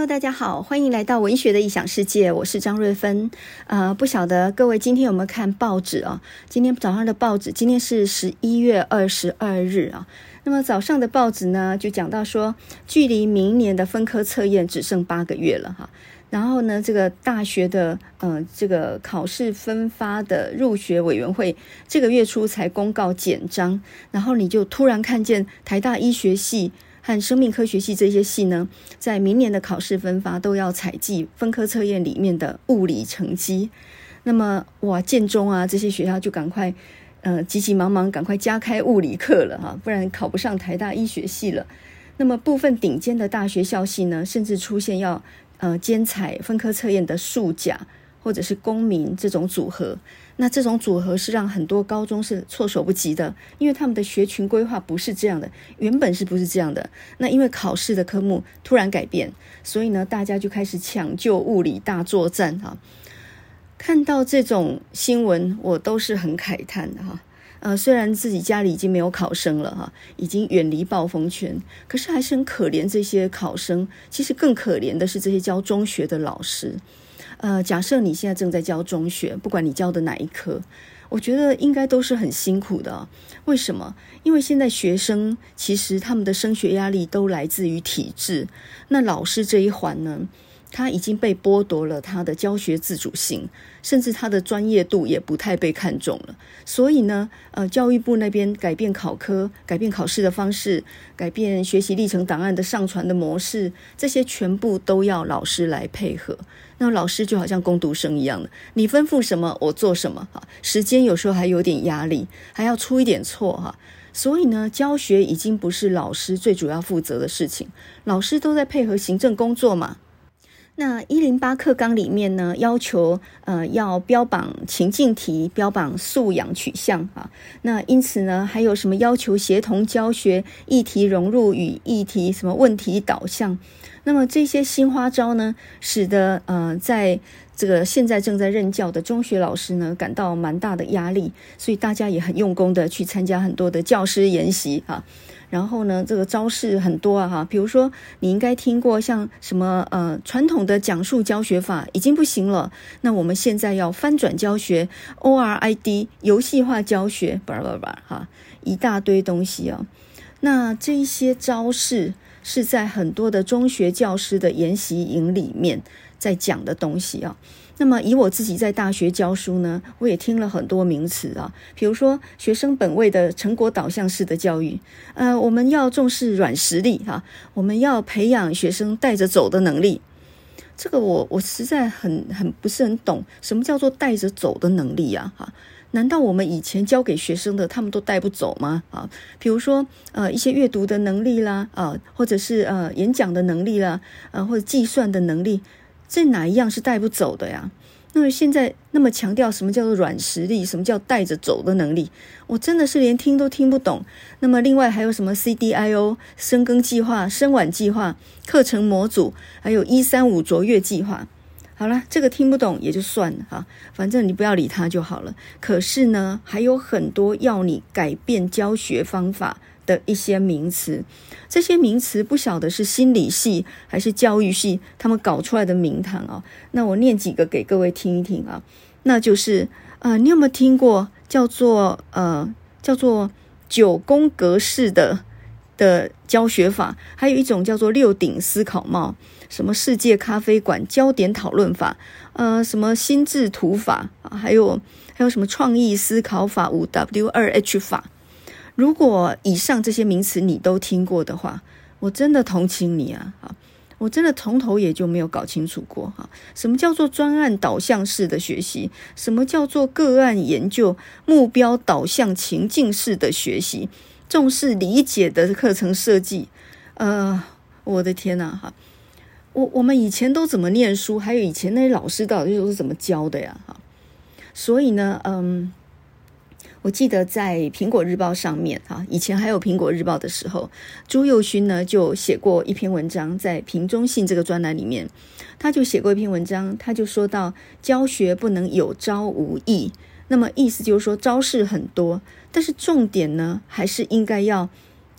Hello，大家好，欢迎来到文学的异想世界，我是张瑞芬。呃，不晓得各位今天有没有看报纸啊？今天早上的报纸，今天是十一月二十二日啊。那么早上的报纸呢，就讲到说，距离明年的分科测验只剩八个月了哈。然后呢，这个大学的呃，这个考试分发的入学委员会这个月初才公告简章，然后你就突然看见台大医学系。和生命科学系这些系呢，在明年的考试分发都要采计分科测验里面的物理成绩。那么，哇，建中啊这些学校就赶快，呃，急急忙忙赶快加开物理课了哈，不然考不上台大医学系了。那么，部分顶尖的大学校系呢，甚至出现要呃兼采分科测验的数甲或者是公民这种组合。那这种组合是让很多高中是措手不及的，因为他们的学群规划不是这样的，原本是不是这样的？那因为考试的科目突然改变，所以呢，大家就开始抢救物理大作战哈。看到这种新闻，我都是很慨叹的哈。呃，虽然自己家里已经没有考生了哈，已经远离暴风圈，可是还是很可怜这些考生。其实更可怜的是这些教中学的老师。呃，假设你现在正在教中学，不管你教的哪一科，我觉得应该都是很辛苦的。为什么？因为现在学生其实他们的升学压力都来自于体制，那老师这一环呢，他已经被剥夺了他的教学自主性，甚至他的专业度也不太被看重了。所以呢，呃，教育部那边改变考科、改变考试的方式、改变学习历程档案的上传的模式，这些全部都要老师来配合。那老师就好像工读生一样的，你吩咐什么，我做什么。哈，时间有时候还有点压力，还要出一点错哈。所以呢，教学已经不是老师最主要负责的事情，老师都在配合行政工作嘛。那一零八课纲里面呢，要求呃要标榜情境题，标榜素养取向啊。那因此呢，还有什么要求协同教学、议题融入与议题什么问题导向？那么这些新花招呢，使得呃在这个现在正在任教的中学老师呢，感到蛮大的压力，所以大家也很用功的去参加很多的教师研习啊。然后呢，这个招式很多啊，哈，比如说你应该听过像什么呃，传统的讲述教学法已经不行了，那我们现在要翻转教学，ORID 游戏化教学，叭叭叭，哈，一大堆东西啊。那这一些招式是在很多的中学教师的研习营里面在讲的东西啊。那么以我自己在大学教书呢，我也听了很多名词啊，比如说学生本位的成果导向式的教育，呃，我们要重视软实力哈，我们要培养学生带着走的能力。这个我我实在很很不是很懂，什么叫做带着走的能力啊？哈，难道我们以前教给学生的他们都带不走吗？啊，比如说呃一些阅读的能力啦，啊，或者是呃演讲的能力啦，啊，或者计算的能力。这哪一样是带不走的呀？那么现在那么强调什么叫做软实力，什么叫带着走的能力，我真的是连听都听不懂。那么另外还有什么 CDIO 深耕计划、深晚计划、课程模组，还有一三五卓越计划。好了，这个听不懂也就算了哈，反正你不要理他就好了。可是呢，还有很多要你改变教学方法的一些名词，这些名词不晓得是心理系还是教育系他们搞出来的名堂啊。那我念几个给各位听一听啊。那就是呃，你有没有听过叫做呃叫做九宫格式的的教学法？还有一种叫做六顶思考帽，什么世界咖啡馆焦点讨论法，呃，什么心智图法，还有还有什么创意思考法五 W 二 H 法。如果以上这些名词你都听过的话，我真的同情你啊！哈，我真的从头也就没有搞清楚过哈，什么叫做专案导向式的学习？什么叫做个案研究、目标导向情境式的学习？重视理解的课程设计？呃，我的天呐，哈，我我们以前都怎么念书？还有以前那些老师到底都是怎么教的呀？哈，所以呢，嗯。我记得在《苹果日报》上面，啊，以前还有《苹果日报》的时候，朱宥勋呢就写过一篇文章，在《瓶中信》这个专栏里面，他就写过一篇文章，他就说到教学不能有招无意，那么意思就是说招式很多，但是重点呢还是应该要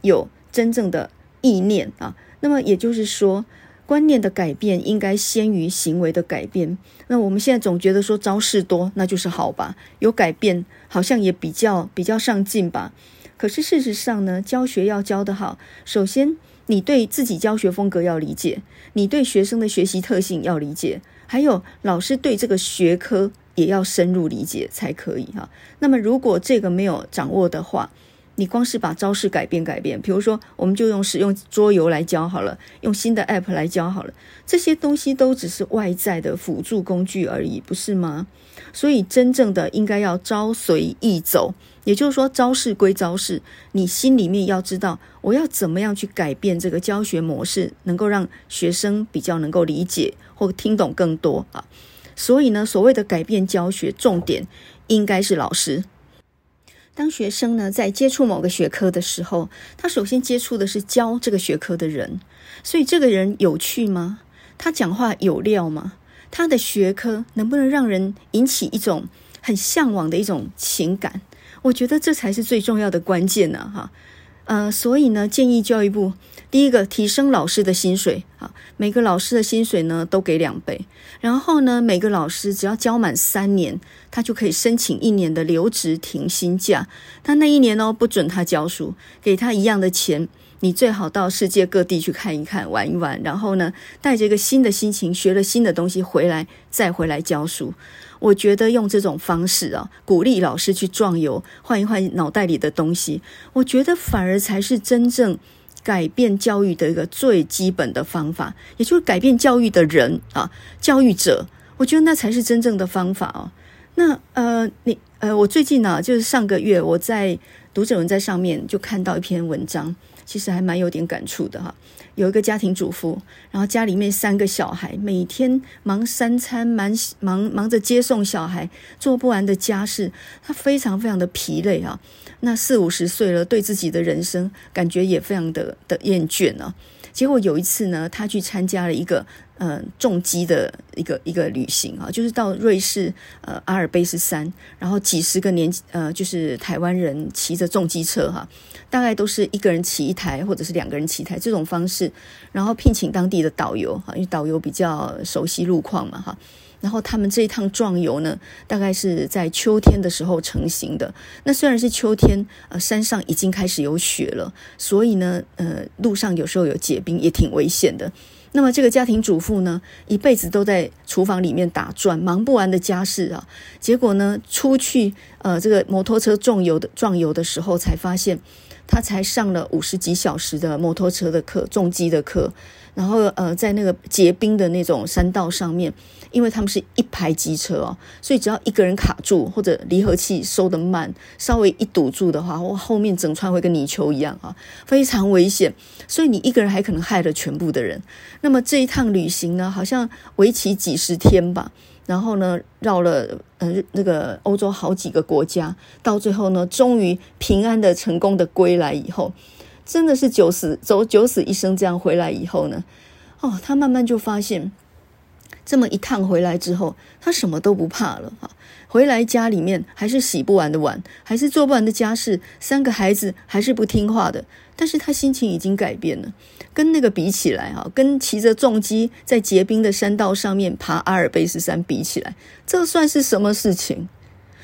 有真正的意念啊。那么也就是说，观念的改变应该先于行为的改变。那我们现在总觉得说招式多，那就是好吧？有改变，好像也比较比较上进吧。可是事实上呢，教学要教得好，首先你对自己教学风格要理解，你对学生的学习特性要理解，还有老师对这个学科也要深入理解才可以哈。那么如果这个没有掌握的话，你光是把招式改变改变，比如说，我们就用使用桌游来教好了，用新的 app 来教好了，这些东西都只是外在的辅助工具而已，不是吗？所以真正的应该要招随意走，也就是说，招式归招式，你心里面要知道，我要怎么样去改变这个教学模式，能够让学生比较能够理解或听懂更多啊。所以呢，所谓的改变教学，重点应该是老师。当学生呢在接触某个学科的时候，他首先接触的是教这个学科的人，所以这个人有趣吗？他讲话有料吗？他的学科能不能让人引起一种很向往的一种情感？我觉得这才是最重要的关键呢，哈。呃，所以呢，建议教育部第一个提升老师的薪水啊，每个老师的薪水呢都给两倍，然后呢，每个老师只要教满三年，他就可以申请一年的留职停薪假。他那一年呢，不准他教书，给他一样的钱。你最好到世界各地去看一看，玩一玩，然后呢，带着一个新的心情，学了新的东西回来，再回来教书。我觉得用这种方式啊，鼓励老师去壮游，换一换脑袋里的东西，我觉得反而才是真正改变教育的一个最基本的方法，也就是改变教育的人啊，教育者，我觉得那才是真正的方法哦。那呃，你呃，我最近呢、就是上个月我在读者文在上面就看到一篇文章。其实还蛮有点感触的哈，有一个家庭主妇，然后家里面三个小孩，每天忙三餐，忙忙忙着接送小孩，做不完的家事，她非常非常的疲累啊。那四五十岁了，对自己的人生感觉也非常的的厌倦啊。结果有一次呢，她去参加了一个。嗯、呃，重机的一个一个旅行啊，就是到瑞士呃阿尔卑斯山，然后几十个年呃就是台湾人骑着重机车哈、大概都是一个人骑一台或者是两个人骑一台这种方式，然后聘请当地的导游、因为导游比较熟悉路况嘛哈、然后他们这一趟壮游呢，大概是在秋天的时候成行的。那虽然是秋天，呃山上已经开始有雪了，所以呢呃路上有时候有结冰，也挺危险的。那么这个家庭主妇呢，一辈子都在厨房里面打转，忙不完的家事啊。结果呢，出去呃这个摩托车壮游的壮游的时候，才发现他才上了五十几小时的摩托车的课，重机的课。然后呃，在那个结冰的那种山道上面，因为他们是一排机车哦，所以只要一个人卡住或者离合器收得慢，稍微一堵住的话，哇，后面整串会跟泥鳅一样啊，非常危险。所以你一个人还可能害了全部的人。那么这一趟旅行呢，好像为期几十天吧，然后呢，绕了呃那个欧洲好几个国家，到最后呢，终于平安的成功的归来以后。真的是九死走九死一生这样回来以后呢，哦，他慢慢就发现，这么一趟回来之后，他什么都不怕了哈。回来家里面还是洗不完的碗，还是做不完的家事，三个孩子还是不听话的，但是他心情已经改变了。跟那个比起来哈，跟骑着重机在结冰的山道上面爬阿尔卑斯山比起来，这算是什么事情？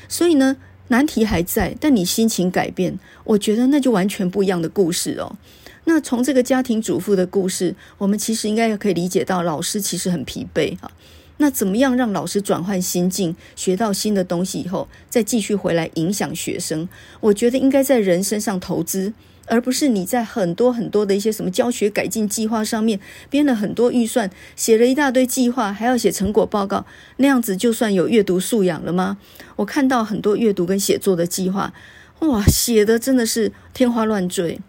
所以呢，难题还在，但你心情改变，我觉得那就完全不一样的故事哦。那从这个家庭主妇的故事，我们其实应该也可以理解到，老师其实很疲惫啊。那怎么样让老师转换心境，学到新的东西以后，再继续回来影响学生？我觉得应该在人身上投资。而不是你在很多很多的一些什么教学改进计划上面编了很多预算，写了一大堆计划，还要写成果报告，那样子就算有阅读素养了吗？我看到很多阅读跟写作的计划，哇，写的真的是天花乱坠。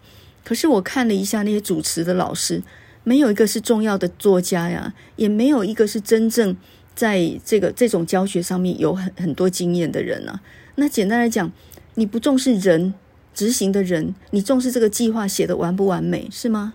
可是我看了一下那些主持的老师，没有一个是重要的作家呀，也没有一个是真正在这个这种教学上面有很很多经验的人啊。那简单来讲，你不重视人。执行的人，你重视这个计划写得完不完美是吗？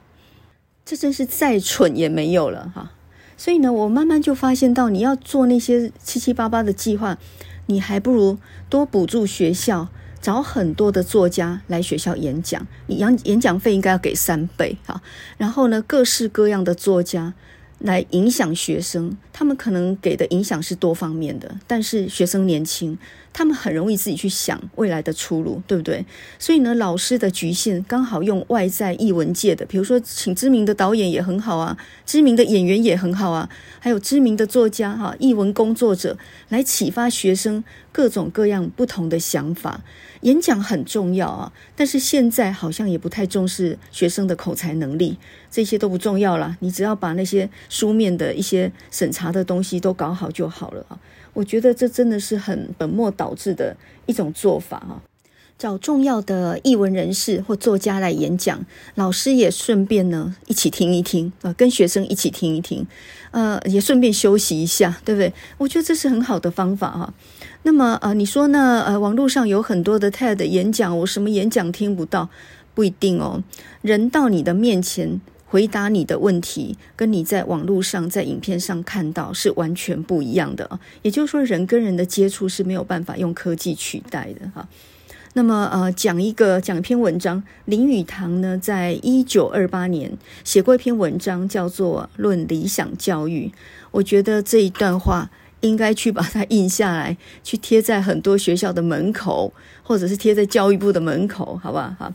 这真是再蠢也没有了哈。所以呢，我慢慢就发现到，你要做那些七七八八的计划，你还不如多补助学校，找很多的作家来学校演讲。你演演讲费应该要给三倍哈。然后呢，各式各样的作家。来影响学生，他们可能给的影响是多方面的，但是学生年轻。他们很容易自己去想未来的出路，对不对？所以呢，老师的局限刚好用外在艺文界的，比如说请知名的导演也很好啊，知名的演员也很好啊，还有知名的作家哈、艺文工作者来启发学生各种各样不同的想法。演讲很重要啊，但是现在好像也不太重视学生的口才能力，这些都不重要了。你只要把那些书面的一些审查的东西都搞好就好了啊。我觉得这真的是很本末倒置的一种做法哈，找重要的译文人士或作家来演讲，老师也顺便呢一起听一听啊，跟学生一起听一听，呃，也顺便休息一下，对不对？我觉得这是很好的方法哈。那么呃，你说呢？呃，网络上有很多的 TED 演讲，我什么演讲听不到？不一定哦，人到你的面前。回答你的问题，跟你在网络上、在影片上看到是完全不一样的。也就是说，人跟人的接触是没有办法用科技取代的哈。那么，呃，讲一个讲一篇文章，林语堂呢，在一九二八年写过一篇文章，叫做《论理想教育》。我觉得这一段话应该去把它印下来，去贴在很多学校的门口，或者是贴在教育部的门口，好不好？哈。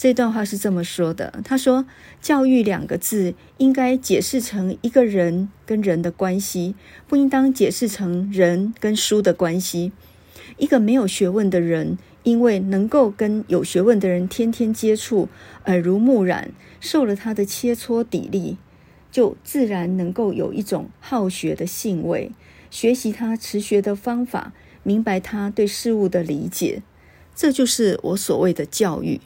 这段话是这么说的：“他说，教育两个字应该解释成一个人跟人的关系，不应当解释成人跟书的关系。一个没有学问的人，因为能够跟有学问的人天天接触，耳濡目染，受了他的切磋砥砺，就自然能够有一种好学的兴味，学习他持学的方法，明白他对事物的理解。这就是我所谓的教育。”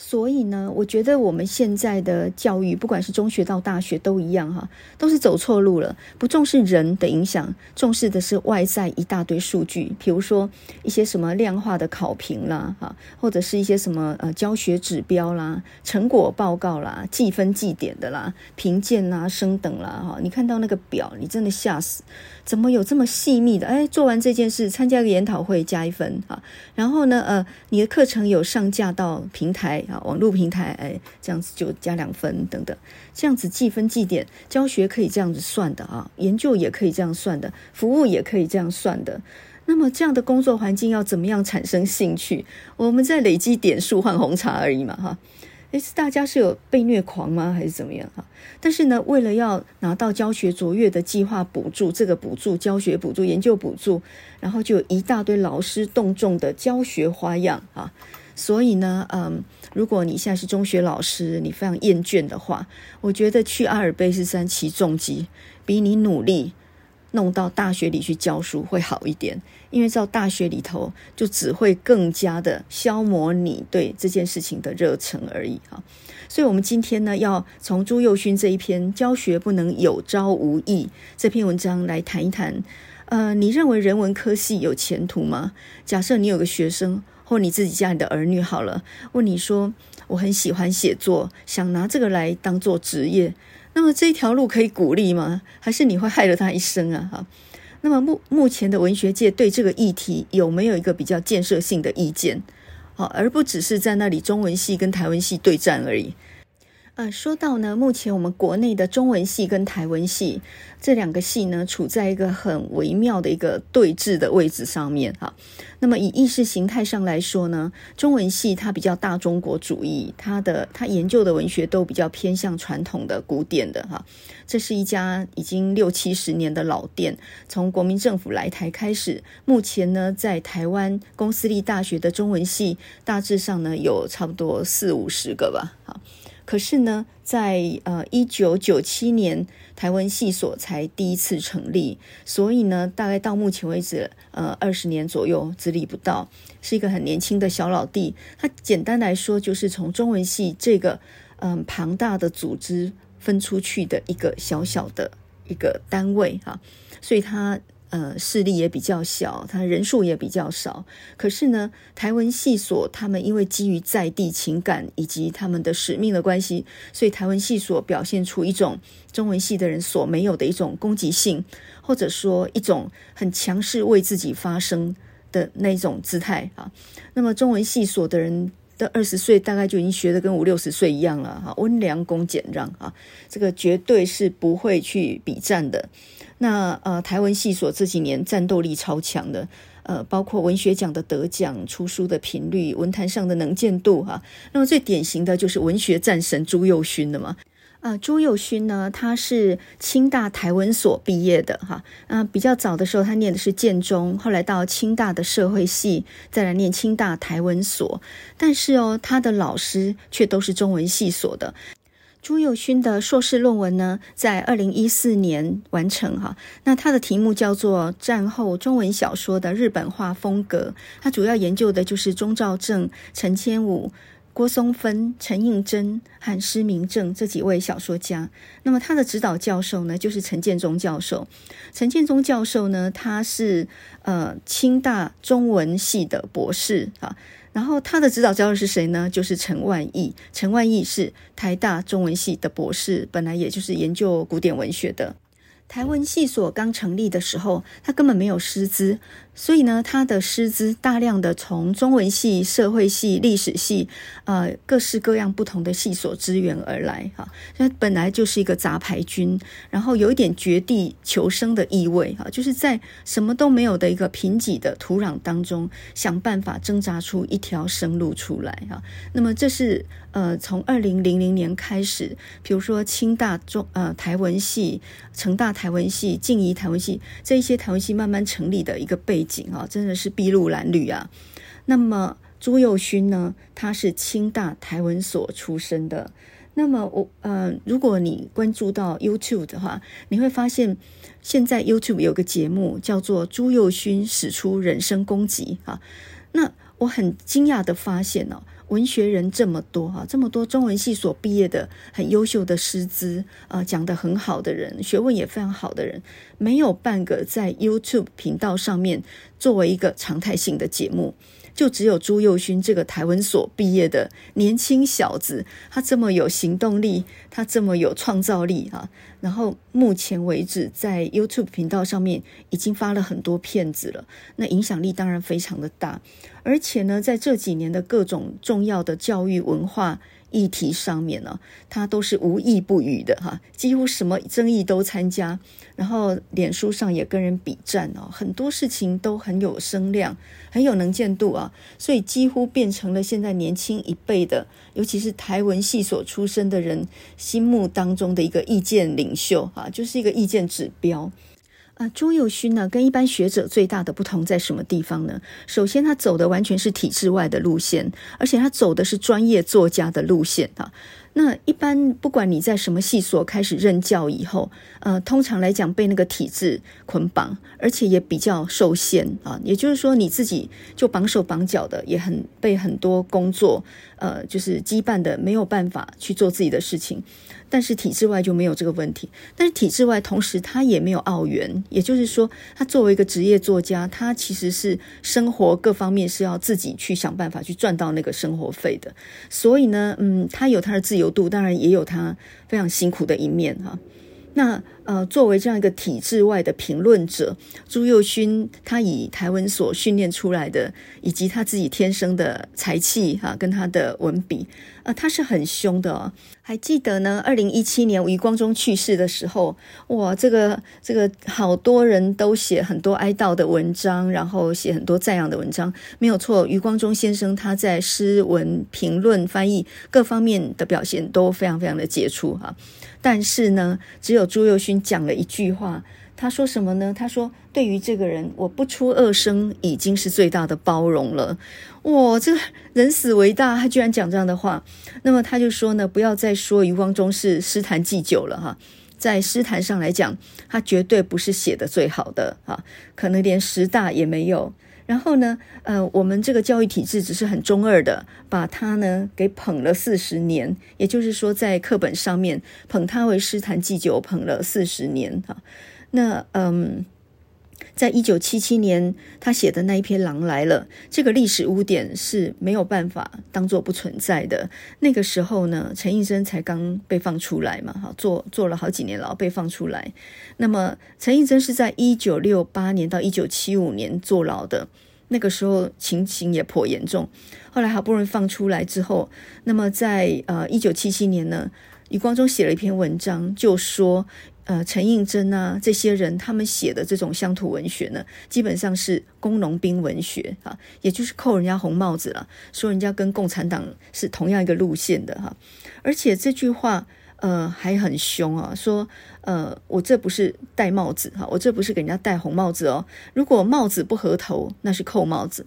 所以呢，我觉得我们现在的教育，不管是中学到大学都一样哈，都是走错路了。不重视人的影响，重视的是外在一大堆数据，比如说一些什么量化的考评啦，哈，或者是一些什么呃教学指标啦、成果报告啦、计分计点的啦、评鉴啦、升等啦，哈，你看到那个表，你真的吓死。怎么有这么细密的？哎，做完这件事，参加个研讨会加一分啊。然后呢，呃，你的课程有上架到平台啊，网络平台，哎，这样子就加两分等等。这样子计分计点，教学可以这样子算的啊，研究也可以这样算的，服务也可以这样算的。那么这样的工作环境要怎么样产生兴趣？我们在累积点数换红茶而已嘛，哈。诶，是大家是有被虐狂吗？还是怎么样哈？但是呢，为了要拿到教学卓越的计划补助，这个补助、教学补助、研究补助，然后就有一大堆老师动众的教学花样啊。所以呢，嗯，如果你现在是中学老师，你非常厌倦的话，我觉得去阿尔卑斯山骑重机，比你努力。弄到大学里去教书会好一点，因为到大学里头就只会更加的消磨你对这件事情的热忱而已哈。所以，我们今天呢，要从朱宥勋这一篇《教学不能有朝无夕》这篇文章来谈一谈。呃，你认为人文科系有前途吗？假设你有个学生或你自己家里的儿女好了，问你说：“我很喜欢写作，想拿这个来当做职业。”那么这一条路可以鼓励吗？还是你会害了他一生啊？哈，那么目目前的文学界对这个议题有没有一个比较建设性的意见？好，而不只是在那里中文系跟台文系对战而已。呃，说到呢，目前我们国内的中文系跟台文系这两个系呢，处在一个很微妙的一个对峙的位置上面哈。那么以意识形态上来说呢，中文系它比较大中国主义，它的它研究的文学都比较偏向传统的古典的哈。这是一家已经六七十年的老店，从国民政府来台开始，目前呢在台湾公私立大学的中文系大致上呢有差不多四五十个吧，哈。可是呢，在呃一九九七年，台湾系所才第一次成立，所以呢，大概到目前为止，呃二十年左右资历不到，是一个很年轻的小老弟。他简单来说，就是从中文系这个嗯、呃、庞大的组织分出去的一个小小的一个单位哈，所以他。呃，势力也比较小，他人数也比较少。可是呢，台文系所他们因为基于在地情感以及他们的使命的关系，所以台文系所表现出一种中文系的人所没有的一种攻击性，或者说一种很强势为自己发声的那种姿态啊。那么中文系所的人的二十岁大概就已经学得跟五六十岁一样了哈，温良恭俭让啊，这个绝对是不会去比战的。那呃，台文系所这几年战斗力超强的，呃，包括文学奖的得奖、出书的频率、文坛上的能见度哈。那么最典型的就是文学战神朱佑勋的嘛。呃，朱佑勋呢，他是清大台文所毕业的哈。那、比较早的时候，他念的是建中，后来到清大的社会系，再来念清大台文所。但是哦，他的老师却都是中文系所的。朱宥勋的硕士论文呢，在二零一四年完成哈。那他的题目叫做《战后中文小说的日本化风格》，他主要研究的就是钟兆政、陈千武。郭松芬、陈映真和施明正这几位小说家，那么他的指导教授呢，就是陈建中教授。陈建中教授呢，他是呃清大中文系的博士啊，然后他的指导教授是谁呢？就是陈万亿。陈万亿是台大中文系的博士，本来也就是研究古典文学的。台文系所刚成立的时候，他根本没有师资。所以呢，他的师资大量的从中文系、社会系、历史系，呃，各式各样不同的系所支援而来，哈，那本来就是一个杂牌军，然后有一点绝地求生的意味，哈，就是在什么都没有的一个贫瘠的土壤当中，想办法挣扎出一条生路出来，哈。那么这是呃，从二零零零年开始，比如说清大中呃台文系、成大台文系、静宜台文系这一些台文系慢慢成立的一个背景。啊，真的是筚路蓝缕啊。那么朱右勋呢，他是清大台文所出身的。那么我呃，如果你关注到 YouTube 的话，你会发现现在 YouTube 有个节目叫做《朱右勋使出人身攻击》啊。那我很惊讶的发现哦。文学人这么多哈，这么多中文系所毕业的很优秀的师资啊，讲得很好的人，学问也非常好的人，没有半个在 YouTube 频道上面作为一个常态性的节目。就只有朱宥勋这个台文所毕业的年轻小子，他这么有行动力，他这么有创造力啊！然后目前为止，在 YouTube 频道上面已经发了很多片子了，那影响力当然非常的大。而且呢，在这几年的各种重要的教育文化议题上面呢，他都是无意不语的哈，几乎什么争议都参加，然后脸书上也跟人比战哦，很多事情都很有声量，很有能见度啊，所以几乎变成了现在年轻一辈的，尤其是台文系所出身的人心目当中的一个意见领领袖啊，就是一个意见指标。啊，朱佑勋呢，跟一般学者最大的不同在什么地方呢？首先，他走的完全是体制外的路线，而且他走的是专业作家的路线啊。那一般不管你在什么系所开始任教以后，呃，通常来讲被那个体制捆绑，而且也比较受限啊。也就是说，你自己就绑手绑脚的，也很被很多工作呃，就是羁绊的，没有办法去做自己的事情。但是体制外就没有这个问题，但是体制外同时他也没有澳元，也就是说，他作为一个职业作家，他其实是生活各方面是要自己去想办法去赚到那个生活费的，所以呢，嗯，他有他的自由度，当然也有他非常辛苦的一面哈。那呃，作为这样一个体制外的评论者，朱佑勋他以台文所训练出来的，以及他自己天生的才气哈，跟他的文笔，呃，他是很凶的哦。还记得呢，二零一七年余光中去世的时候，哇，这个这个好多人都写很多哀悼的文章，然后写很多赞扬的文章，没有错。余光中先生他在诗文评论、翻译各方面的表现都非常非常的杰出哈。但是呢，只有朱佑勋讲了一句话，他说什么呢？他说：“对于这个人，我不出恶声已经是最大的包容了。”哇，这个人死为大，他居然讲这样的话。那么他就说呢，不要再说余光中是诗坛祭酒了哈，在诗坛上来讲，他绝对不是写的最好的哈，可能连十大也没有。然后呢，呃，我们这个教育体制只是很中二的，把他呢给捧了四十年，也就是说，在课本上面捧他为诗坛祭酒，捧了四十年哈。那嗯，在一九七七年他写的那一篇《狼来了》，这个历史污点是没有办法当做不存在的。那个时候呢，陈映真才刚被放出来嘛，哈，坐坐了好几年牢被放出来。那么陈映真是在一九六八年到一九七五年坐牢的。那个时候情形也颇严重。后来好不容易放出来之后，那么在呃一九七七年呢，余光中写了一篇文章，就说。呃，陈映真啊，这些人他们写的这种乡土文学呢，基本上是工农兵文学啊，也就是扣人家红帽子了，说人家跟共产党是同样一个路线的哈。而且这句话呃还很凶啊，说呃我这不是戴帽子哈，我这不是给人家戴红帽子哦。如果帽子不合头，那是扣帽子；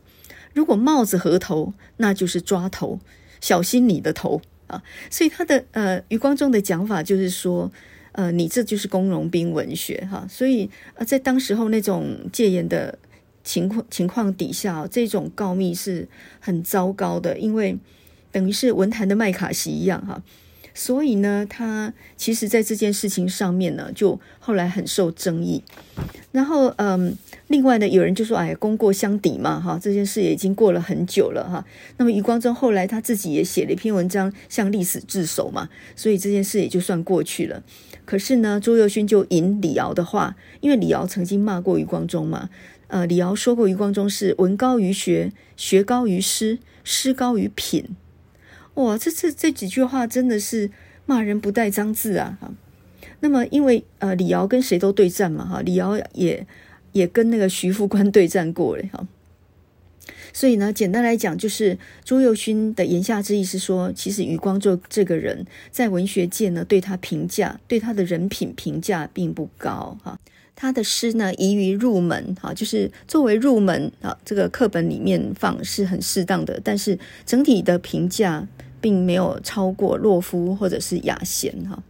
如果帽子合头，那就是抓头，小心你的头啊。所以他的呃余光中的讲法就是说。呃，你这就是工农兵文学哈，所以呃，在当时候那种戒严的情况情况底下，这种告密是很糟糕的，因为等于是文坛的麦卡锡一样哈。所以呢，他其实在这件事情上面呢，就后来很受争议。然后，嗯，另外呢，有人就说：“哎，功过相抵嘛，哈，这件事也已经过了很久了，哈。”那么，余光中后来他自己也写了一篇文章，向历史自首嘛，所以这件事也就算过去了。可是呢，朱宥勋就引李敖的话，因为李敖曾经骂过余光中嘛，呃，李敖说过余光中是文高于学，学高于诗，诗高于品。哇，这这这几句话真的是骂人不带脏字啊！哈，那么因为呃，李敖跟谁都对战嘛，哈，李敖也也跟那个徐副官对战过了，哈。所以呢，简单来讲，就是朱宥勋的言下之意是说，其实余光中这个人在文学界呢，对他评价，对他的人品评价并不高，哈。他的诗呢，宜于入门，哈，就是作为入门啊，这个课本里面放是很适当的，但是整体的评价并没有超过洛夫或者是雅贤，哈。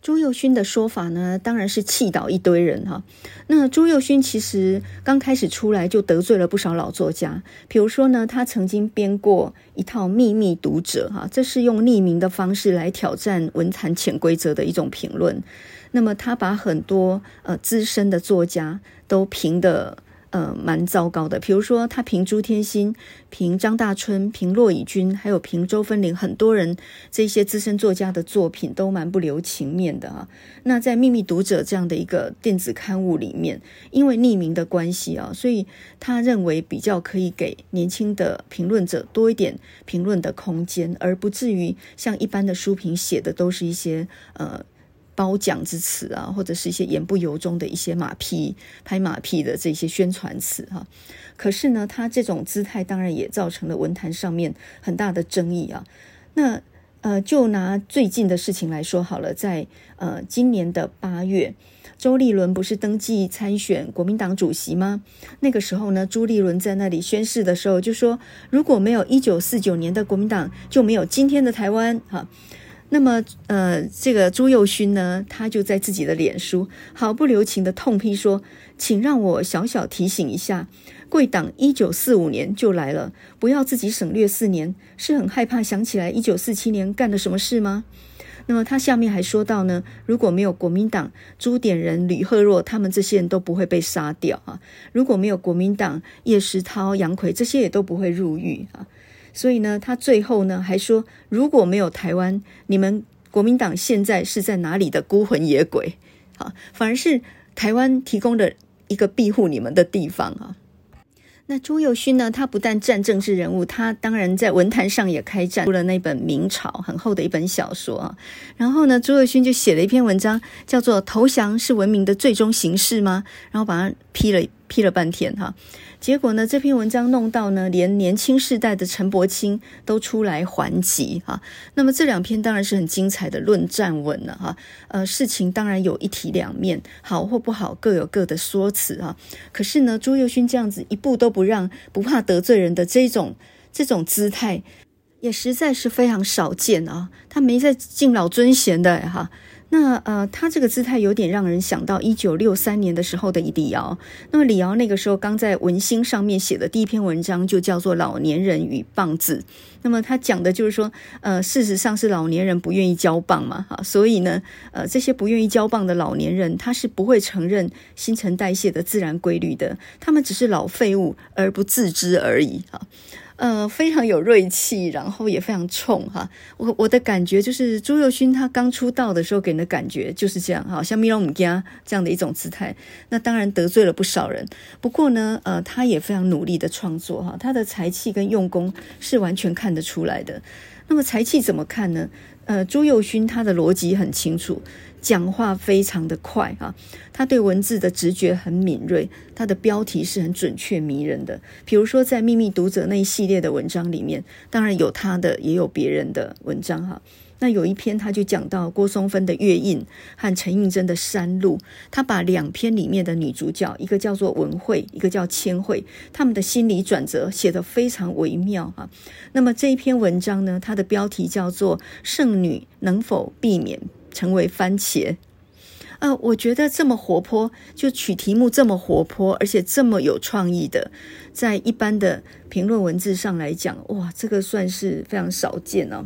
朱宥勋的说法呢，当然是气倒一堆人哈。那朱宥勋其实刚开始出来就得罪了不少老作家，比如说呢，他曾经编过一套《秘密读者》哈，这是用匿名的方式来挑战文坛潜规则的一种评论。那么他把很多呃资深的作家都评的。呃，蛮糟糕的。比如说，他评朱天心、评张大春、评骆以军，还有评周分灵，很多人这些资深作家的作品都蛮不留情面的啊。那在《秘密读者》这样的一个电子刊物里面，因为匿名的关系啊，所以他认为比较可以给年轻的评论者多一点评论的空间，而不至于像一般的书评写的都是一些呃。褒奖之词啊，或者是一些言不由衷的一些马屁、拍马屁的这些宣传词哈。可是呢，他这种姿态当然也造成了文坛上面很大的争议啊。那呃，就拿最近的事情来说好了，在呃今年的八月，周立伦不是登记参选国民党主席吗？那个时候呢，朱立伦在那里宣誓的时候就说：“如果没有一九四九年的国民党，就没有今天的台湾。”哈。那么，呃，这个朱宥勋呢，他就在自己的脸书毫不留情的痛批说：“请让我小小提醒一下，贵党一九四五年就来了，不要自己省略四年，是很害怕想起来一九四七年干了什么事吗？”那么他下面还说到呢，如果没有国民党，朱点人、吕赫若他们这些人都不会被杀掉啊；如果没有国民党，叶石涛、杨奎这些也都不会入狱啊。所以呢，他最后呢还说，如果没有台湾，你们国民党现在是在哪里的孤魂野鬼？啊，反而是台湾提供的一个庇护你们的地方啊。那朱宥勋呢？他不但战政治人物，他当然在文坛上也开战，出了那本《明朝》很厚的一本小说啊。然后呢，朱宥勋就写了一篇文章，叫做《投降是文明的最终形式吗》？然后把它批了批了半天哈。结果呢，这篇文章弄到呢，连年轻世代的陈柏青都出来还击哈。那么这两篇当然是很精彩的论战文了哈。呃，事情当然有一体两面，好或不好各有各的说辞哈。可是呢，朱宥勋这样子一步都不让，不怕得罪人的这种这种姿态，也实在是非常少见啊。他没在敬老尊贤的哈。那呃，他这个姿态有点让人想到一九六三年的时候的李敖。那么李敖那个时候刚在文心上面写的第一篇文章就叫做《老年人与棒子》。那么他讲的就是说，呃，事实上是老年人不愿意交棒嘛，哈，所以呢，呃，这些不愿意交棒的老年人，他是不会承认新陈代谢的自然规律的，他们只是老废物而不自知而已，哈。呃，非常有锐气，然后也非常冲哈。我我的感觉就是朱佑勋他刚出道的时候给人的感觉就是这样哈，像米龙姆加这样的一种姿态。那当然得罪了不少人，不过呢，呃，他也非常努力的创作哈，他的才气跟用功是完全看得出来的。那么才气怎么看呢？呃，朱右勋他的逻辑很清楚。讲话非常的快啊，他对文字的直觉很敏锐，他的标题是很准确迷人的。比如说在《秘密读者》那一系列的文章里面，当然有他的，也有别人的文章哈。那有一篇他就讲到郭松芬的月印和陈映真的山路，他把两篇里面的女主角，一个叫做文慧，一个叫千惠，他们的心理转折写得非常微妙哈。那么这一篇文章呢，它的标题叫做《圣女能否避免》。成为番茄，呃，我觉得这么活泼，就取题目这么活泼，而且这么有创意的，在一般的评论文字上来讲，哇，这个算是非常少见哦。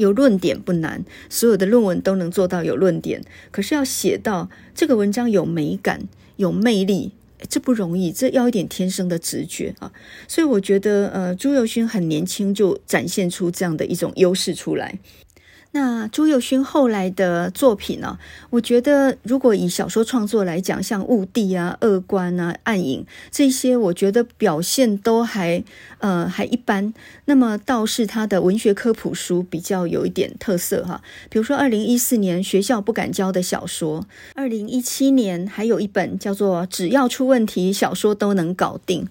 有论点不难，所有的论文都能做到有论点，可是要写到这个文章有美感、有魅力，这不容易，这要一点天生的直觉啊。所以我觉得，呃，朱佑勋很年轻就展现出这样的一种优势出来。那朱宥勋后来的作品呢、我觉得如果以小说创作来讲，像《雾地》啊、《恶官》啊、《暗影》这些，我觉得表现都还呃还一般。那么倒是他的文学科普书比较有一点特色哈，比如说二零一四年学校不敢教的小说，二零一七年还有一本叫做《只要出问题，小说都能搞定》。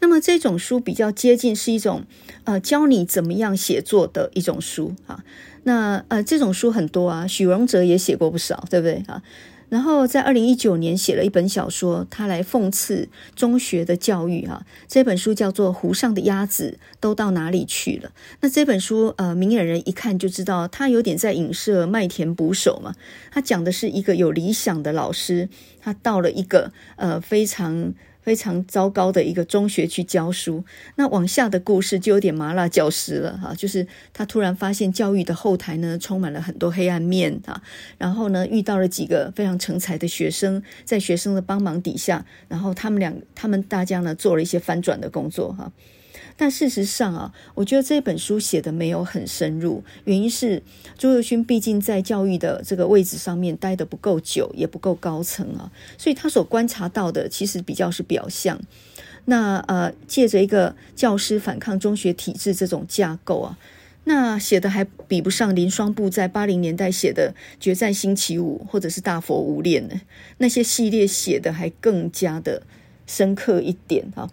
那么这种书比较接近是一种呃教你怎么样写作的一种书啊。那呃，这种书很多啊，许荣哲也写过不少，对不对啊？然后在二零一九年写了一本小说，他来讽刺中学的教育哈。这本书叫做《湖上的鸭子都到哪里去了》。那这本书呃，明眼人一看就知道，他有点在影射麦田捕手嘛。他讲的是一个有理想的老师，他到了一个呃非常。非常糟糕的一个中学去教书，那往下的故事就有点麻辣教师了哈，就是他突然发现教育的后台呢充满了很多黑暗面啊，然后呢遇到了几个非常成才的学生，在学生的帮忙底下，然后他们两他们大家呢做了一些翻转的工作哈。但事实上啊，我觉得这本书写的没有很深入，原因是朱宥勋毕竟在教育的这个位置上面待得不够久，也不够高层啊，所以他所观察到的其实比较是表象。那呃，借着一个教师反抗中学体制这种架构啊，那写的还比不上林双布在八零年代写的《决战星期五》或者是《大佛无恋》呢，那些系列写的还更加的深刻一点啊。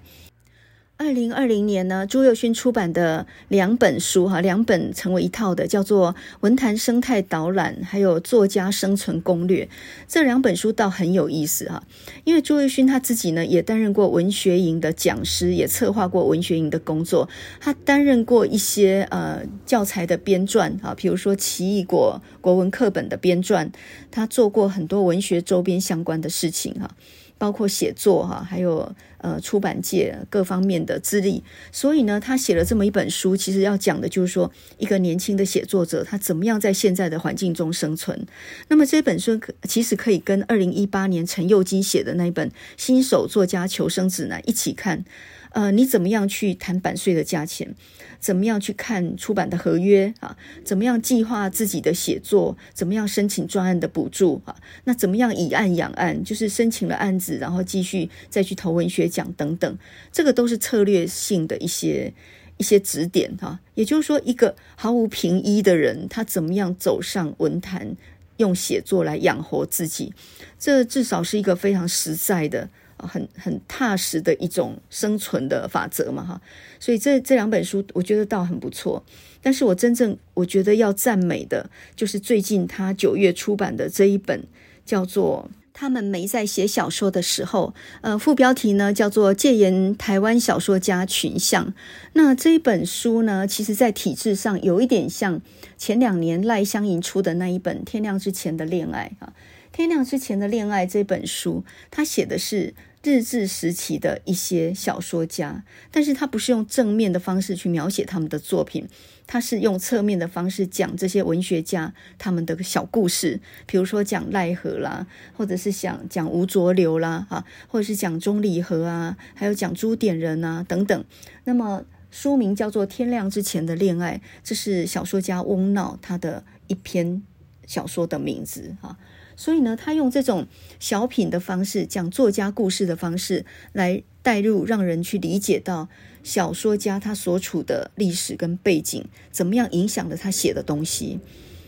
二零二零年呢，朱宥勋出版的两本书哈，两本成为一套的，叫做《文坛生态导览》，还有《作家生存攻略》。这两本书倒很有意思哈，因为朱宥勋他自己呢，也担任过文学营的讲师，也策划过文学营的工作。他担任过一些呃教材的编撰啊，比如说奇异果国文课本的编撰，他做过很多文学周边相关的事情哈。包括写作哈，还有呃出版界各方面的资历，所以呢，他写了这么一本书，其实要讲的就是说，一个年轻的写作者他怎么样在现在的环境中生存。那么这本书其实可以跟二零一八年陈又基写的那一本《新手作家求生指南》一起看。呃，你怎么样去谈版税的价钱？怎么样去看出版的合约啊？怎么样计划自己的写作？怎么样申请专案的补助啊？那怎么样以案养案？就是申请了案子，然后继续再去投文学奖等等，这个都是策略性的一些一些指点哈。也就是说，一个毫无凭依的人，他怎么样走上文坛，用写作来养活自己？这至少是一个非常实在的。很很踏实的一种生存的法则嘛，哈，所以这这两本书我觉得倒很不错。但是我真正我觉得要赞美的，就是最近他九月出版的这一本，叫做《他们没在写小说的时候》，呃，副标题呢叫做《戒严台湾小说家群像》。那这一本书呢，其实在体制上有一点像前两年赖香吟出的那一本《天亮之前的恋爱》啊，《天亮之前的恋爱》这本书，他写的是。日治时期的一些小说家，但是他不是用正面的方式去描写他们的作品，他是用侧面的方式讲这些文学家他们的小故事，比如说讲奈何啦，或者是讲讲吴浊流啦，啊，或者是讲钟理和啊，还有讲朱点人啊等等。那么书名叫做《天亮之前的恋爱》，这是小说家翁闹他的一篇小说的名字啊。所以呢，他用这种小品的方式，讲作家故事的方式来带入，让人去理解到小说家他所处的历史跟背景，怎么样影响了他写的东西。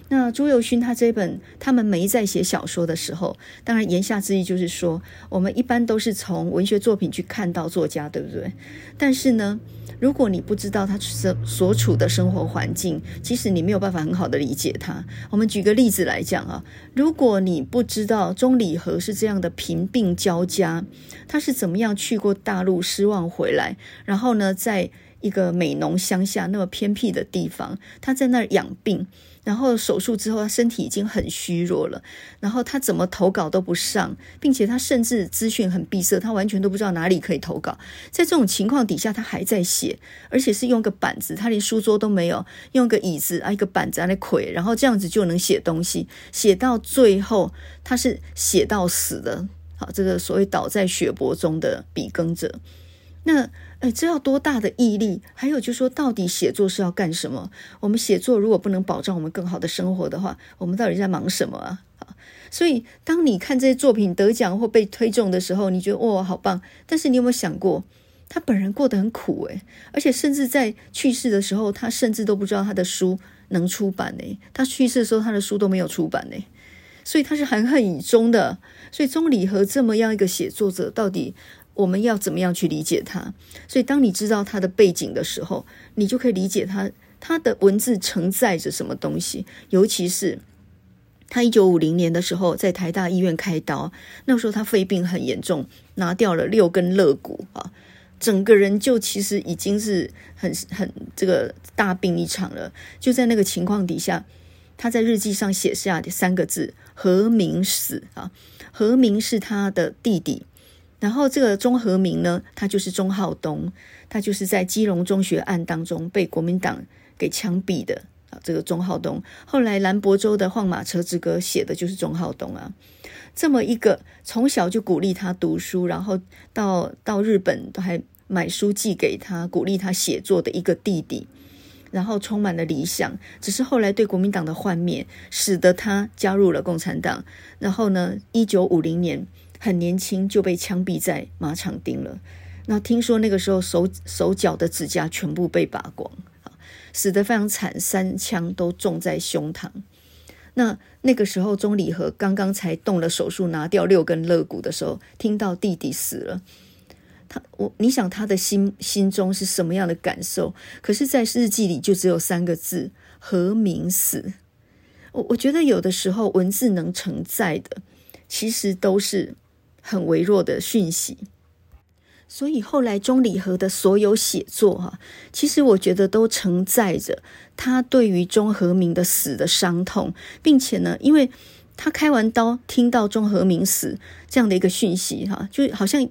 那朱宥勋他这本，他们没在写小说的时候，当然言下之意就是说，我们一般都是从文学作品去看到作家，对不对？但是呢，如果你不知道他所所处的生活环境，其实你没有办法很好的理解他。我们举个例子来讲啊，如果你不知道钟理和是这样的贫病交加，他是怎么样去过大陆失望回来，然后呢，在一个美浓乡下那么偏僻的地方，他在那儿养病。然后手术之后，他身体已经很虚弱了。然后他怎么投稿都不上，并且他甚至资讯很闭塞，他完全都不知道哪里可以投稿。在这种情况底下，他还在写，而且是用个板子，他连书桌都没有，用个椅子啊，一个板子来窥，然后这样子就能写东西。写到最后，他是写到死的。好，这个所谓倒在血泊中的笔耕者，那。哎，这要多大的毅力？还有就是说，到底写作是要干什么？我们写作如果不能保障我们更好的生活的话，我们到底在忙什么啊？所以，当你看这些作品得奖或被推中的时候，你觉得哇，好棒！但是你有没有想过，他本人过得很苦诶，而且甚至在去世的时候，他甚至都不知道他的书能出版呢。他去世的时候，他的书都没有出版呢。所以他是含恨以终的。所以钟理和这么样一个写作者，到底？我们要怎么样去理解他？所以，当你知道他的背景的时候，你就可以理解他他的文字承载着什么东西。尤其是他一九五零年的时候在台大医院开刀，那时候他肺病很严重，拿掉了六根肋骨啊，整个人就其实已经是很很这个大病一场了。就在那个情况底下，他在日记上写下三个字：何明死啊。何明是他的弟弟。然后这个钟和明呢，他就是钟浩东，他就是在基隆中学案当中被国民党给枪毙的啊。这个钟浩东，后来兰博州的《晃马车之歌》写的就是钟浩东啊。这么一个从小就鼓励他读书，然后到到日本都还买书寄给他，鼓励他写作的一个弟弟，然后充满了理想，只是后来对国民党的幻灭，使得他加入了共产党。然后呢，一九五零年。很年轻就被枪毙在马场町了。那听说那个时候手手脚的指甲全部被拔光，死得非常惨，三枪都中在胸膛。那那个时候钟理和刚刚才动了手术拿掉六根肋骨的时候，听到弟弟死了，他我你想他的心心中是什么样的感受？可是，在日记里就只有三个字：和明死。我我觉得有的时候文字能承载的，其实都是。很微弱的讯息，所以后来钟理和的所有写作哈，其实我觉得都承载着他对于钟和明的死的伤痛，并且呢，因为他开完刀听到钟和明死这样的一个讯息哈，就好像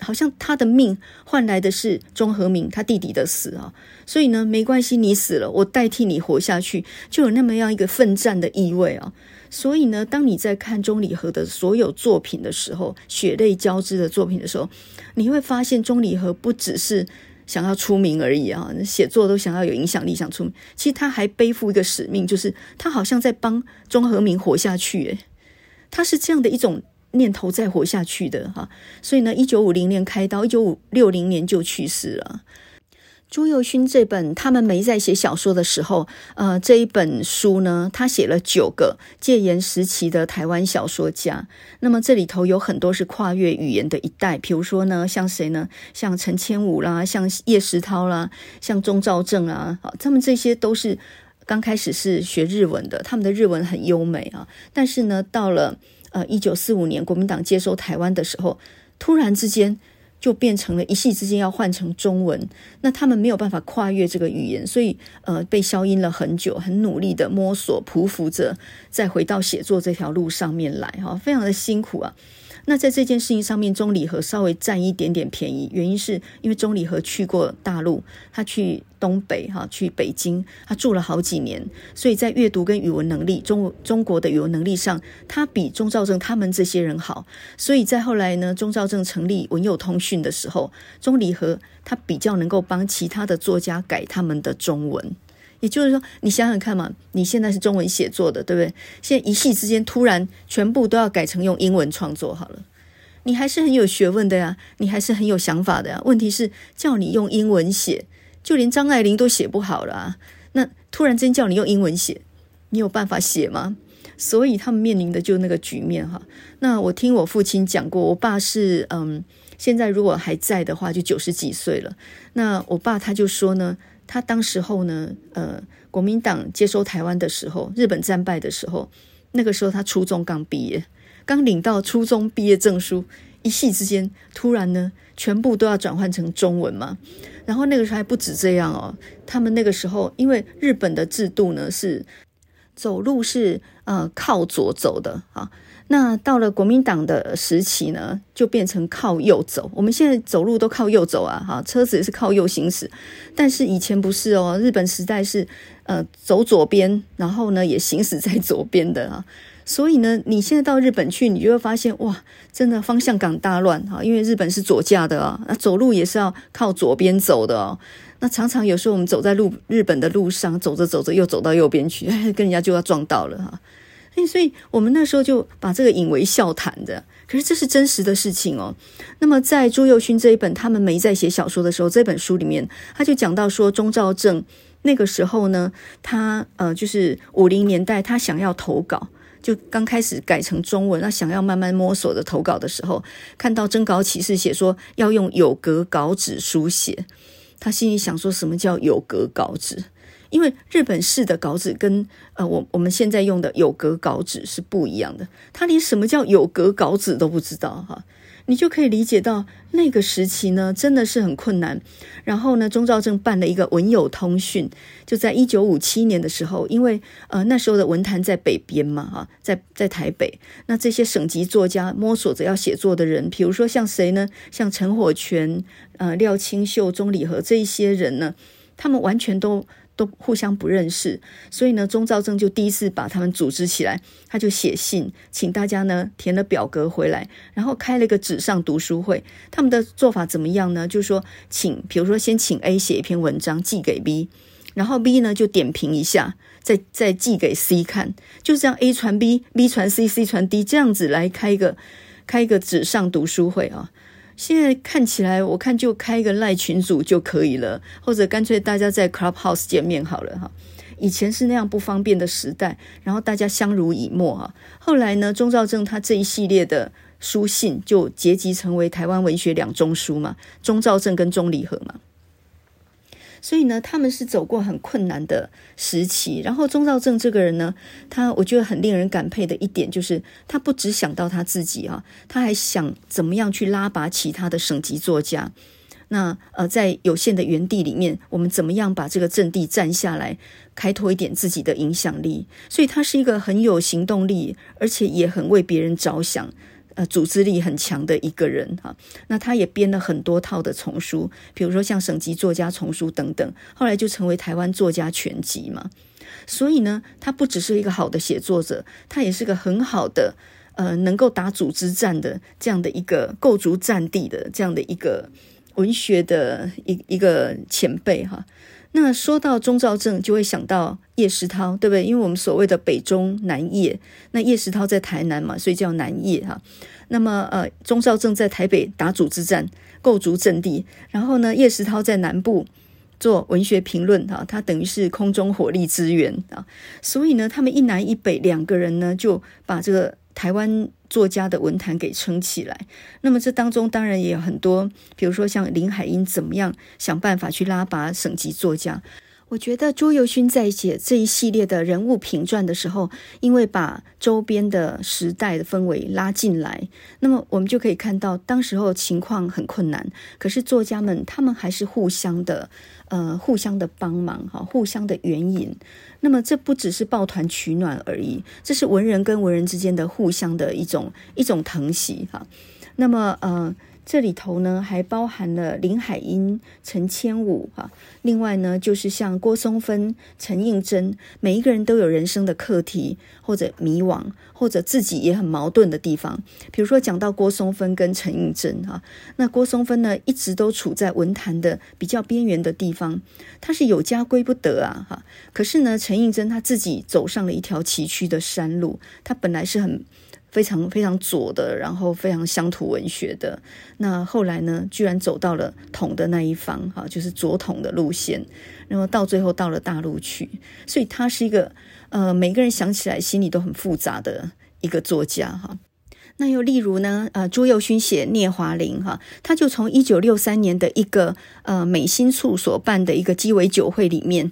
好像他的命换来的是钟和明他弟弟的死啊，所以呢，没关系，你死了，我代替你活下去，就有那么样一个奋战的意味啊。所以呢，当你在看钟理和的所有作品的时候，血泪交织的作品的时候，你会发现钟理和不只是想要出名而已啊，写作都想要有影响力，想出名。其实他还背负一个使命，就是他好像在帮钟和明活下去。诶，他是这样的一种念头在活下去的哈。所以呢，一九五零年开刀，一九五六零年就去世了。朱佑勋这本他们没在写小说的时候，呃，这一本书呢，他写了九个戒严时期的台湾小说家。那么这里头有很多是跨越语言的一代，比如说呢，像谁呢？像陈千武啦，像叶石涛啦，像钟肇政啊，他们这些都是刚开始是学日文的，他们的日文很优美啊。但是呢，到了呃一九四五年国民党接收台湾的时候，突然之间。就变成了一夕之间要换成中文，那他们没有办法跨越这个语言，所以呃被消音了很久，很努力的摸索匍匐着，再回到写作这条路上面来哈，非常的辛苦啊。那在这件事情上面，钟理和稍微占一点点便宜，原因是因为钟理和去过大陆，他去东北哈，去北京，他住了好几年，所以在阅读跟语文能力，中中国的语文能力上，他比钟兆正他们这些人好。所以在后来呢，钟兆正成立文友通讯的时候，钟理和他比较能够帮其他的作家改他们的中文。也就是说，你想想看嘛，你现在是中文写作的，对不对？现在一夕之间突然全部都要改成用英文创作好了，你还是很有学问的呀，你还是很有想法的呀。问题是叫你用英文写，就连张爱玲都写不好了啊。那突然真叫你用英文写，你有办法写吗？所以他们面临的就那个局面哈。那我听我父亲讲过，我爸是嗯，现在如果还在的话，就九十几岁了。那我爸他就说呢。他当时候呢，呃，国民党接收台湾的时候，日本战败的时候，那个时候他初中刚毕业，刚领到初中毕业证书，一夕之间，突然呢，全部都要转换成中文嘛。然后那个时候还不止这样哦，他们那个时候因为日本的制度呢是走路是呃靠左走的啊。那到了国民党的时期呢，就变成靠右走。我们现在走路都靠右走啊，哈，车子也是靠右行驶。但是以前不是哦，日本时代是呃走左边，然后呢也行驶在左边的啊。所以呢，你现在到日本去，你就会发现哇，真的方向感大乱哈，因为日本是左驾的啊，那走路也是要靠左边走的哦。那常常有时候我们走在路日本的路上，走着走着又走到右边去，跟人家就要撞到了哈。所以，我们那时候就把这个引为笑谈的。可是，这是真实的事情哦。那么，在朱宥勋这一本《他们没在写小说的时候》这本书里面，他就讲到说，钟兆政那个时候呢，他呃，就是五零年代，他想要投稿，就刚开始改成中文，他想要慢慢摸索的投稿的时候，看到征稿启事写说要用有格稿纸书写，他心里想说，什么叫有格稿纸？因为日本式的稿纸跟呃我我们现在用的有格稿纸是不一样的，他连什么叫有格稿纸都不知道哈，你就可以理解到那个时期呢真的是很困难。然后呢，钟兆政办了一个文友通讯，就在一九五七年的时候，因为呃那时候的文坛在北边嘛哈，在在台北，那这些省级作家摸索着要写作的人，比如说像谁呢？像陈火泉、呃廖清秀、钟理和这一些人呢，他们完全都。都互相不认识，所以呢，钟兆政就第一次把他们组织起来，他就写信请大家呢填了表格回来，然后开了一个纸上读书会。他们的做法怎么样呢？就是说，请比如说先请 A 写一篇文章寄给 B，然后 B 呢就点评一下，再再寄给 C 看，就这样 A 传 B，B 传 C，C 传 D，这样子来开一个开一个纸上读书会啊。现在看起来，我看就开一个赖群组就可以了，或者干脆大家在 Clubhouse 见面好了哈。以前是那样不方便的时代，然后大家相濡以沫哈。后来呢，钟兆政他这一系列的书信就结集成为台湾文学两中书嘛，钟兆政跟钟理和嘛。所以呢，他们是走过很困难的时期。然后钟兆政这个人呢，他我觉得很令人感佩的一点就是，他不只想到他自己啊，他还想怎么样去拉拔其他的省级作家。那呃，在有限的园地里面，我们怎么样把这个阵地占下来，开拓一点自己的影响力？所以他是一个很有行动力，而且也很为别人着想。呃，组织力很强的一个人哈，那他也编了很多套的丛书，比如说像省级作家丛书等等，后来就成为台湾作家全集嘛。所以呢，他不只是一个好的写作者，他也是个很好的呃，能够打组织战的这样的一个构筑战地的这样的一个文学的一一个前辈哈。那说到钟肇政，就会想到叶石涛，对不对？因为我们所谓的北中南叶，那叶石涛在台南嘛，所以叫南叶哈。那么呃，钟肇正在台北打组织战，构筑阵地，然后呢，叶石涛在南部做文学评论哈，他等于是空中火力支援啊。所以呢，他们一南一北两个人呢，就把这个。台湾作家的文坛给撑起来，那么这当中当然也有很多，比如说像林海音怎么样想办法去拉拔省级作家。我觉得朱宥勋在写这一系列的人物评传的时候，因为把周边的时代的氛围拉进来，那么我们就可以看到，当时候情况很困难，可是作家们他们还是互相的，呃，互相的帮忙哈，互相的援引。那么这不只是抱团取暖而已，这是文人跟文人之间的互相的一种一种疼惜哈。那么呃。这里头呢，还包含了林海音、陈千武哈。另外呢，就是像郭松芬、陈映真，每一个人都有人生的课题，或者迷惘，或者自己也很矛盾的地方。比如说讲到郭松芬跟陈映真哈，那郭松芬呢，一直都处在文坛的比较边缘的地方，他是有家归不得啊哈。可是呢，陈映真他自己走上了一条崎岖的山路，他本来是很。非常非常左的，然后非常乡土文学的，那后来呢，居然走到了统的那一方，哈，就是左统的路线，然后到最后到了大陆去，所以他是一个呃，每个人想起来心里都很复杂的一个作家，哈。那又例如呢，呃，朱宥勋写聂华苓，哈，他就从一九六三年的一个呃美心处所办的一个鸡尾酒会里面。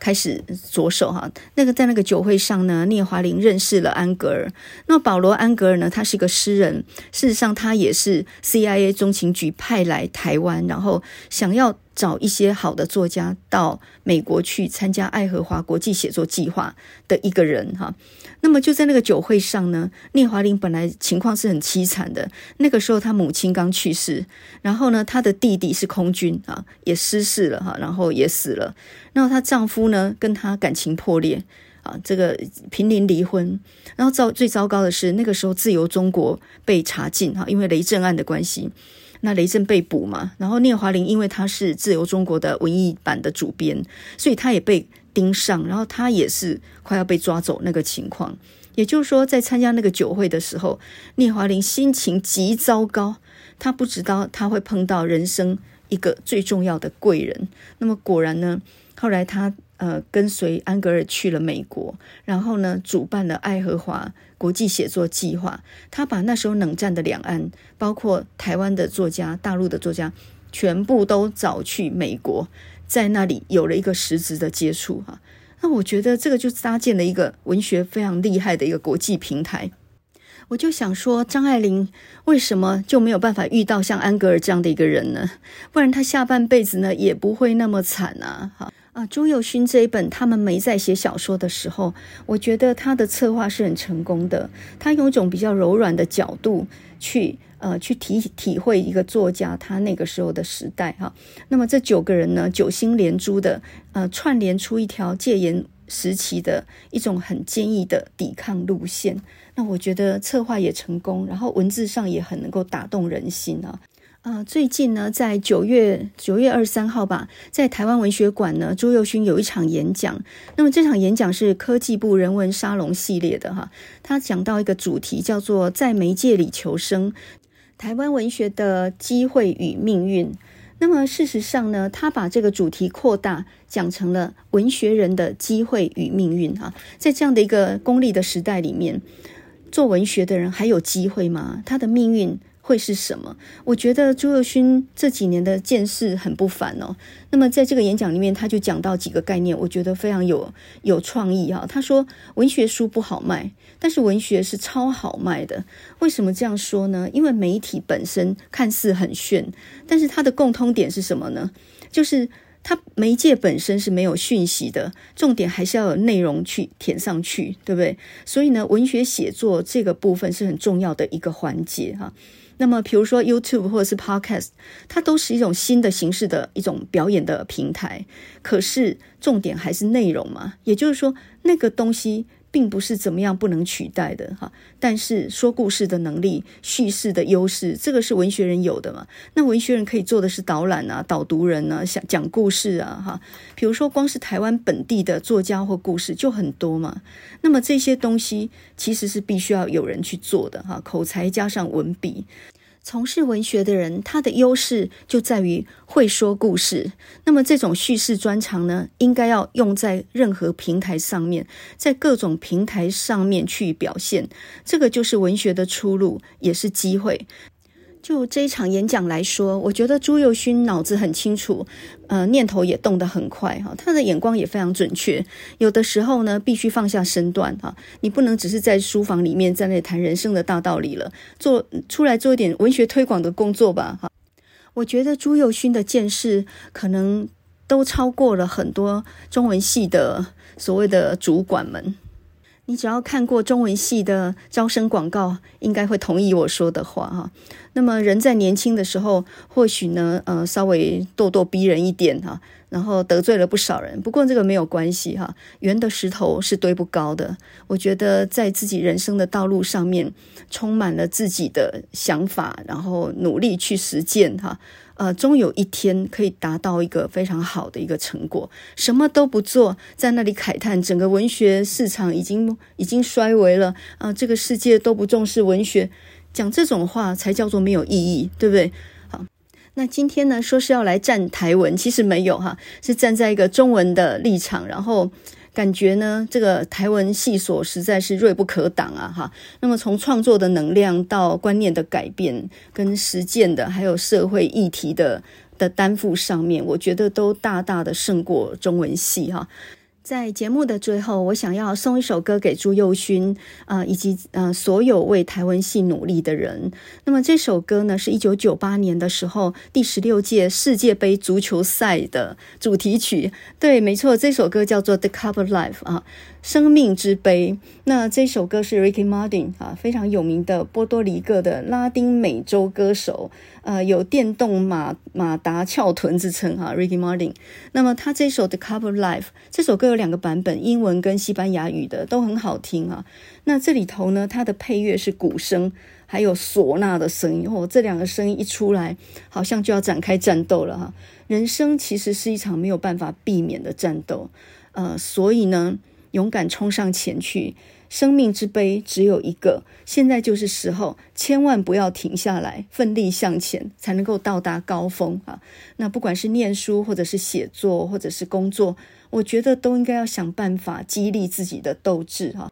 开始着手哈，那个在那个酒会上呢，聂华苓认识了安格尔。那保罗安格尔呢，他是个诗人，事实上他也是 CIA 中情局派来台湾，然后想要。找一些好的作家到美国去参加爱荷华国际写作计划的一个人哈，那么就在那个酒会上呢，聂华苓本来情况是很凄惨的，那个时候他母亲刚去世，然后呢，他的弟弟是空军啊，也失事了哈，然后也死了，然后她丈夫呢跟她感情破裂啊，这个濒临离婚，然后糟最糟糕的是那个时候自由中国被查禁哈，因为雷震案的关系。那雷震被捕嘛，然后聂华苓因为他是自由中国的文艺版的主编，所以他也被盯上，然后他也是快要被抓走那个情况。也就是说，在参加那个酒会的时候，聂华苓心情极糟糕，他不知道他会碰到人生一个最重要的贵人。那么果然呢，后来他。呃，跟随安格尔去了美国，然后呢，主办了爱荷华国际写作计划。他把那时候冷战的两岸，包括台湾的作家、大陆的作家，全部都找去美国，在那里有了一个实质的接触哈。那我觉得这个就搭建了一个文学非常厉害的一个国际平台。我就想说，张爱玲为什么就没有办法遇到像安格尔这样的一个人呢？不然她下半辈子呢也不会那么惨啊！哈。啊，朱友勋这一本，他们没在写小说的时候，我觉得他的策划是很成功的。他用一种比较柔软的角度去，呃，去体体会一个作家他那个时候的时代哈。那么这九个人呢，九星连珠的，呃，串联出一条戒严时期的一种很坚毅的抵抗路线。那我觉得策划也成功，然后文字上也很能够打动人心啊。啊，最近呢，在九月九月二十三号吧，在台湾文学馆呢，朱宥勋有一场演讲。那么这场演讲是科技部人文沙龙系列的哈，他讲到一个主题叫做“在媒介里求生：台湾文学的机会与命运”。那么事实上呢，他把这个主题扩大，讲成了文学人的机会与命运哈。在这样的一个功利的时代里面，做文学的人还有机会吗？他的命运会是什么？我觉得朱宥勋这几年的见识很不凡哦。那么在这个演讲里面，他就讲到几个概念，我觉得非常有有创意哈。他说，文学书不好卖，但是文学是超好卖的。为什么这样说呢？因为媒体本身看似很炫，但是它的共通点是什么呢？就是它媒介本身是没有讯息的，重点还是要有内容去填上去，对不对？所以呢，文学写作这个部分是很重要的一个环节哈。那么，比如说 YouTube 或者是 Podcast，它都是一种新的形式的一种表演的平台。可是重点还是内容嘛，也就是说，那个东西并不是怎么样不能取代的哈。但是说故事的能力、叙事的优势，这个是文学人有的嘛。那文学人可以做的是导览啊、导读人啊、讲讲故事啊哈。比如说，光是台湾本地的作家或故事就很多嘛。那么这些东西其实是必须要有人去做的哈，口才加上文笔。从事文学的人，他的优势就在于会说故事。那么，这种叙事专长呢，应该要用在任何平台上面，在各种平台上面去表现。这个就是文学的出路，也是机会。就这一场演讲来说，我觉得朱宥勋脑子很清楚，呃，念头也动得很快哈，他的眼光也非常准确。有的时候呢，必须放下身段哈，你不能只是在书房里面在那里谈人生的大道理了，做出来做一点文学推广的工作吧哈。我觉得朱宥勋的见识可能都超过了很多中文系的所谓的主管们。你只要看过中文系的招生广告，应该会同意我说的话哈。那么人在年轻的时候，或许呢，呃，稍微咄咄逼人一点哈，然后得罪了不少人。不过这个没有关系哈，圆的石头是堆不高的。我觉得在自己人生的道路上面，充满了自己的想法，然后努力去实践哈。呃，终有一天可以达到一个非常好的一个成果。什么都不做，在那里慨叹整个文学市场已经已经衰微了啊，这个世界都不重视文学，讲这种话才叫做没有意义，对不对？好，那今天呢，说是要来站台文，其实没有哈，是站在一个中文的立场，然后。感觉呢，这个台文系所实在是锐不可挡啊！哈，那么从创作的能量到观念的改变，跟实践的，还有社会议题的的担负上面，我觉得都大大的胜过中文系哈。在节目的最后，我想要送一首歌给朱幼勋啊、以及呃所有为台文系努力的人。那么这首歌呢，是一九九八年的时候第十六届世界杯足球赛的主题曲。对，没错，这首歌叫做《The Cup of Life》啊。生命之杯，那这首歌是 Ricky Martin 啊，非常有名的波多黎各的拉丁美洲歌手，呃，有电动马马达翘臀之称哈，Ricky Martin。那么他这首 The Cup of Life 这首歌有两个版本，英文跟西班牙语的都很好听啊。那这里头呢，它的配乐是鼓声，还有唢呐的声音哦，这两个声音一出来，好像就要展开战斗了哈。人生其实是一场没有办法避免的战斗，呃，所以呢。勇敢冲上前去，生命之杯只有一个，现在就是时候，千万不要停下来，奋力向前，才能够到达高峰啊！那不管是念书，或者是写作，或者是工作，我觉得都应该要想办法激励自己的斗志哈。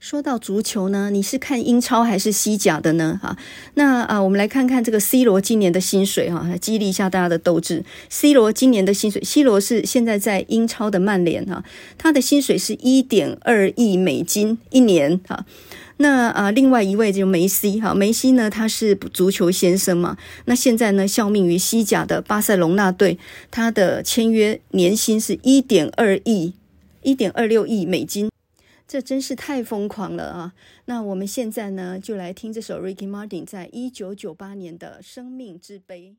说到足球呢，你是看英超还是西甲的呢？哈，那啊，我们来看看这个 C 罗今年的薪水哈，激励一下大家的斗志。C 罗今年的薪水，C 罗是现在在英超的曼联哈，他的薪水是一点二亿美金一年哈。那啊，另外一位就梅西哈，梅西呢，他是足球先生嘛，那现在呢，效命于西甲的巴塞隆纳队，他的签约年薪是一点二亿，一点二六亿美金。这真是太疯狂了啊！那我们现在呢，就来听这首 Ricky Martin 在一九九八年的《生命之杯》。